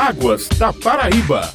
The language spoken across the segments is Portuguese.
Águas da Paraíba.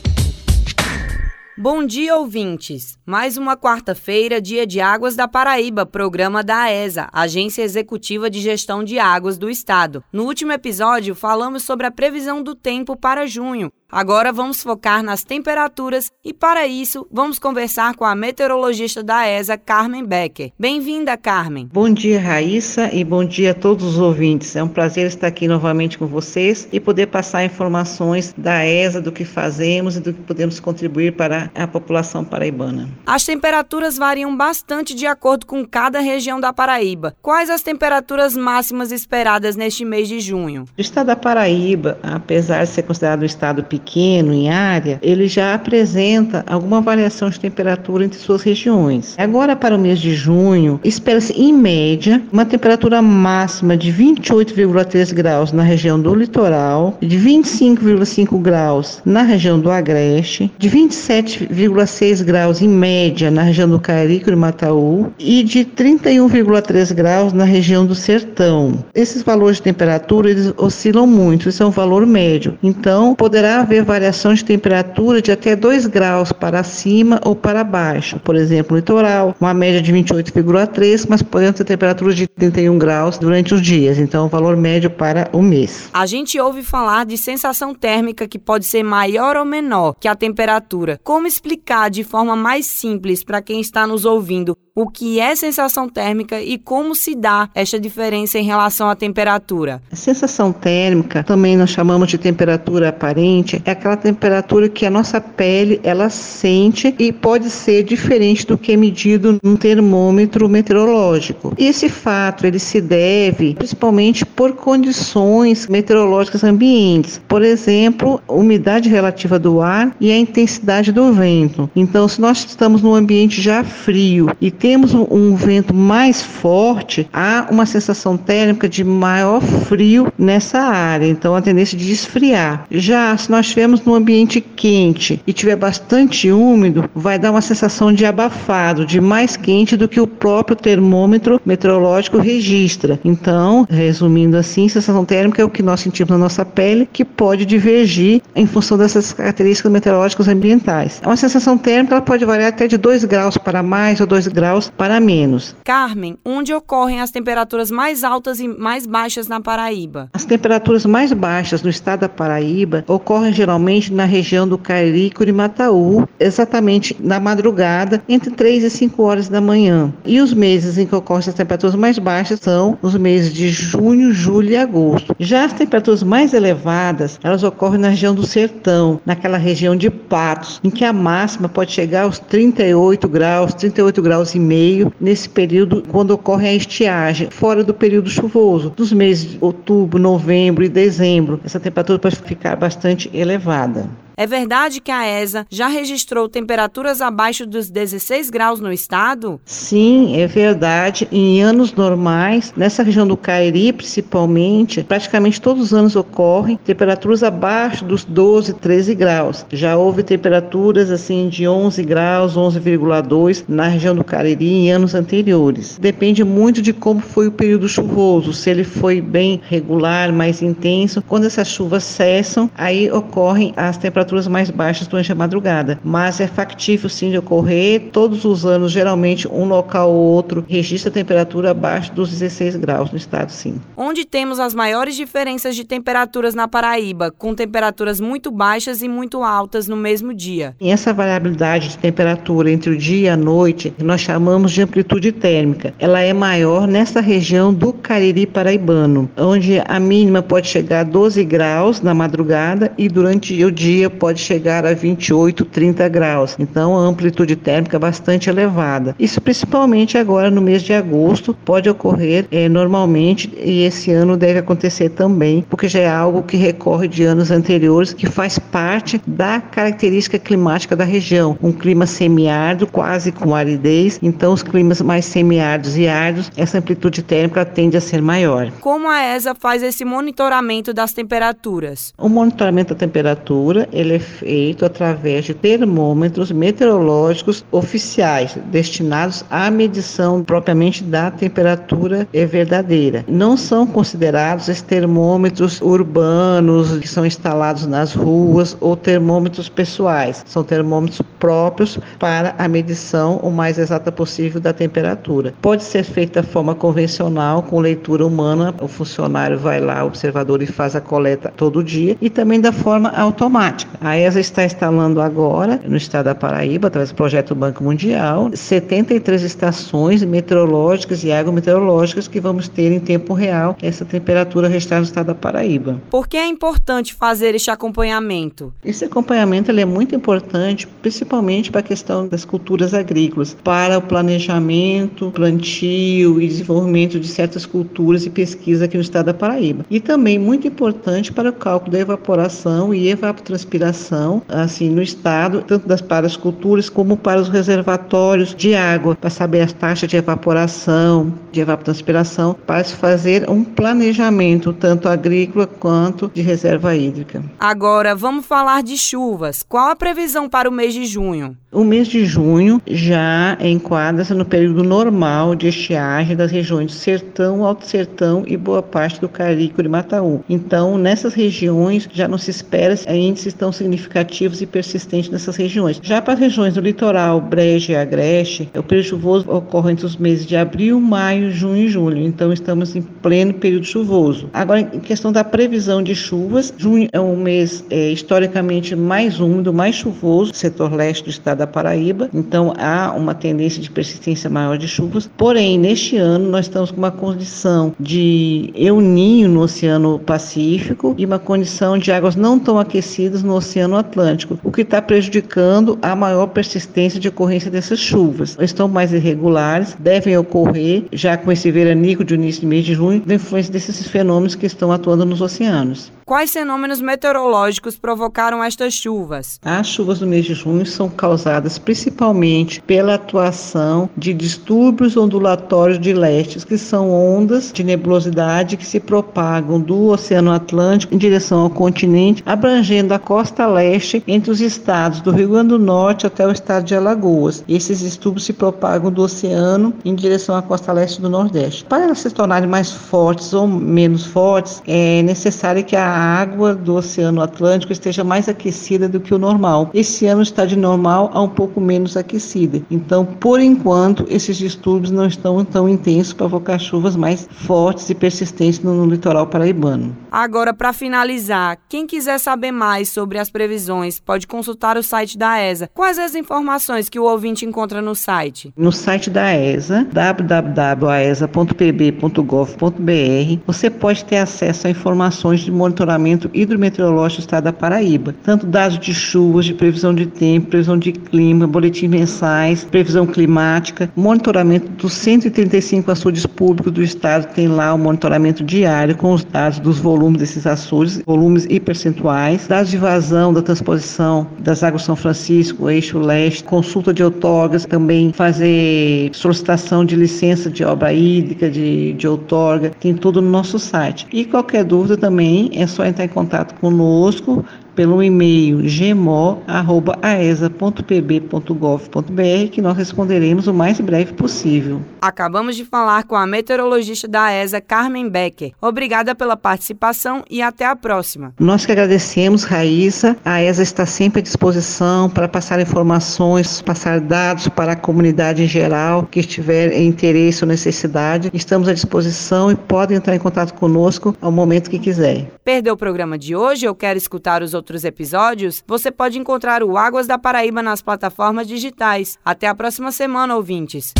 Bom dia, ouvintes! Mais uma quarta-feira, dia de Águas da Paraíba, programa da AESA, Agência Executiva de Gestão de Águas do Estado. No último episódio, falamos sobre a previsão do tempo para junho. Agora vamos focar nas temperaturas e, para isso, vamos conversar com a meteorologista da AESA, Carmen Becker. Bem-vinda, Carmen. Bom dia, Raíssa, e bom dia a todos os ouvintes. É um prazer estar aqui novamente com vocês e poder passar informações da AESA, do que fazemos e do que podemos contribuir para a população paraibana. As temperaturas variam bastante de acordo com cada região da Paraíba. Quais as temperaturas máximas esperadas neste mês de junho? O estado da Paraíba, apesar de ser considerado um estado pequeno, pequeno em área, ele já apresenta alguma variação de temperatura entre suas regiões. Agora, para o mês de junho, espera-se, em média, uma temperatura máxima de 28,3 graus na região do litoral, de 25,5 graus na região do Agreste, de 27,6 graus em média na região do Carico e Mataú e de 31,3 graus na região do Sertão. Esses valores de temperatura eles oscilam muito, isso é um valor médio. Então, poderá haver haver variação de temperatura de até 2 graus para cima ou para baixo. Por exemplo, no litoral, uma média de 28,3, mas podendo ter temperaturas de 31 graus durante os dias. Então, o valor médio para o mês. A gente ouve falar de sensação térmica que pode ser maior ou menor que a temperatura. Como explicar de forma mais simples para quem está nos ouvindo o que é sensação térmica e como se dá esta diferença em relação à temperatura. A sensação térmica, também nós chamamos de temperatura aparente, é aquela temperatura que a nossa pele ela sente e pode ser diferente do que é medido num termômetro meteorológico. E esse fato ele se deve principalmente por condições meteorológicas ambientes, por exemplo, umidade relativa do ar e a intensidade do vento. Então, se nós estamos num ambiente já frio e temos um, um vento mais forte, há uma sensação térmica de maior frio nessa área, então a tendência de esfriar. Já se nós estivermos num ambiente quente e tiver bastante úmido, vai dar uma sensação de abafado, de mais quente do que o próprio termômetro meteorológico registra. Então, resumindo assim, sensação térmica é o que nós sentimos na nossa pele, que pode divergir em função dessas características meteorológicas ambientais. Uma sensação térmica ela pode variar até de 2 graus para mais ou 2 graus graus para menos. Carmen, onde ocorrem as temperaturas mais altas e mais baixas na Paraíba? As temperaturas mais baixas no estado da Paraíba ocorrem geralmente na região do Cariri e Mataú, exatamente na madrugada, entre 3 e 5 horas da manhã. E os meses em que ocorrem as temperaturas mais baixas são os meses de junho, julho e agosto. Já as temperaturas mais elevadas, elas ocorrem na região do Sertão, naquela região de Patos, em que a máxima pode chegar aos 38 graus, 38 graus e meio nesse período quando ocorre a estiagem, fora do período chuvoso, dos meses de outubro, novembro e dezembro. Essa temperatura pode ficar bastante elevada. É verdade que a ESA já registrou temperaturas abaixo dos 16 graus no estado? Sim, é verdade. Em anos normais, nessa região do Cairi, principalmente, praticamente todos os anos ocorrem temperaturas abaixo dos 12, 13 graus. Já houve temperaturas assim de 11 graus, 11,2 na região do Cariri em anos anteriores. Depende muito de como foi o período chuvoso, se ele foi bem regular, mais intenso. Quando essas chuvas cessam, aí ocorrem as temperaturas temperaturas mais baixas durante a madrugada. Mas é factível sim de ocorrer todos os anos, geralmente um local ou outro registra temperatura abaixo dos 16 graus no estado, sim. Onde temos as maiores diferenças de temperaturas na Paraíba, com temperaturas muito baixas e muito altas no mesmo dia. E essa variabilidade de temperatura entre o dia e a noite, nós chamamos de amplitude térmica. Ela é maior nessa região do Cariri paraibano, onde a mínima pode chegar a 12 graus na madrugada e durante o dia pode chegar a 28, 30 graus. Então, a amplitude térmica é bastante elevada. Isso principalmente agora no mês de agosto pode ocorrer é, normalmente e esse ano deve acontecer também, porque já é algo que recorre de anos anteriores, que faz parte da característica climática da região. Um clima semiárido, quase com aridez. Então, os climas mais semiáridos e áridos, essa amplitude térmica tende a ser maior. Como a ESA faz esse monitoramento das temperaturas? O monitoramento da temperatura ele é feito através de termômetros meteorológicos oficiais destinados à medição propriamente da temperatura verdadeira. Não são considerados esses termômetros urbanos que são instalados nas ruas ou termômetros pessoais. São termômetros próprios para a medição o mais exata possível da temperatura. Pode ser feita da forma convencional, com leitura humana, o funcionário vai lá, o observador, e faz a coleta todo dia, e também da forma automática. A ESA está instalando agora, no estado da Paraíba, através do projeto Banco Mundial, 73 estações meteorológicas e agrometeorológicas que vamos ter em tempo real essa temperatura registrada no estado da Paraíba. Por que é importante fazer este acompanhamento? Esse acompanhamento é muito importante, principalmente para a questão das culturas agrícolas, para o planejamento, plantio e desenvolvimento de certas culturas e pesquisa aqui no estado da Paraíba. E também muito importante para o cálculo da evaporação e evapotranspiração, assim, no estado, tanto das para as culturas como para os reservatórios de água, para saber as taxas de evaporação, de evapotranspiração, para se fazer um planejamento tanto agrícola quanto de reserva hídrica. Agora, vamos falar de chuvas. Qual a previsão para o mês de junho? O mês de junho já enquadra-se no período normal de estiagem das regiões do Sertão, Alto Sertão e boa parte do Carico e Mataú. Então, nessas regiões já não se espera índices tão significativos e persistentes nessas regiões. Já para as regiões do litoral, Brejo e Agreste, o período chuvoso ocorre entre os meses de abril, maio, junho e julho. Então, estamos em pleno período chuvoso. Agora, em questão da previsão de chuvas, junho é um mês é, historicamente mais úmido, mais chuvoso, setor leste do estado da Paraíba, então há uma tendência de persistência maior de chuvas. Porém, neste ano nós estamos com uma condição de euninho no Oceano Pacífico e uma condição de águas não tão aquecidas no Oceano Atlântico, o que está prejudicando a maior persistência de ocorrência dessas chuvas. Estão mais irregulares, devem ocorrer já com esse veranico de início de mês de junho, da influência desses fenômenos que estão atuando nos oceanos. Quais fenômenos meteorológicos provocaram estas chuvas? As chuvas do mês de junho são causadas principalmente pela atuação de distúrbios ondulatórios de lestes, que são ondas de nebulosidade que se propagam do Oceano Atlântico em direção ao continente, abrangendo a costa leste entre os estados do Rio Grande do Norte até o estado de Alagoas. Esses distúrbios se propagam do oceano em direção à costa leste do Nordeste. Para elas se tornarem mais fortes ou menos fortes, é necessário que a a água do Oceano Atlântico esteja mais aquecida do que o normal. Esse ano está de normal a um pouco menos aquecida. Então, por enquanto, esses distúrbios não estão tão intensos para provocar chuvas mais fortes e persistentes no, no litoral paraibano. Agora, para finalizar, quem quiser saber mais sobre as previsões, pode consultar o site da ESA. Quais as informações que o ouvinte encontra no site? No site da ESA, www.aesa.pb.gov.br, você pode ter acesso a informações de monitoramento hidrometeorológico do estado da Paraíba. Tanto dados de chuvas, de previsão de tempo, previsão de clima, boletins mensais, previsão climática, monitoramento dos 135 açudes públicos do estado, tem lá o monitoramento diário com os dados dos volumes desses açudes, volumes e percentuais, dados de vazão da transposição das águas São Francisco, eixo leste, consulta de outorgas, também fazer solicitação de licença de obra hídrica, de, de outorga, tem tudo no nosso site. E qualquer dúvida também é só entrar em contato conosco pelo e-mail gmo@aesa.pb.gov.br que nós responderemos o mais breve possível. Acabamos de falar com a meteorologista da ESA, Carmen Becker. Obrigada pela participação e até a próxima. Nós que agradecemos, Raíssa. A ESA está sempre à disposição para passar informações, passar dados para a comunidade em geral que estiver em interesse ou necessidade. Estamos à disposição e podem entrar em contato conosco ao momento que quiser. Perdeu o programa de hoje ou quer escutar os outros outros episódios, você pode encontrar o Águas da Paraíba nas plataformas digitais. Até a próxima semana, ouvintes.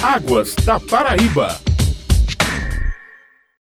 Águas da Paraíba.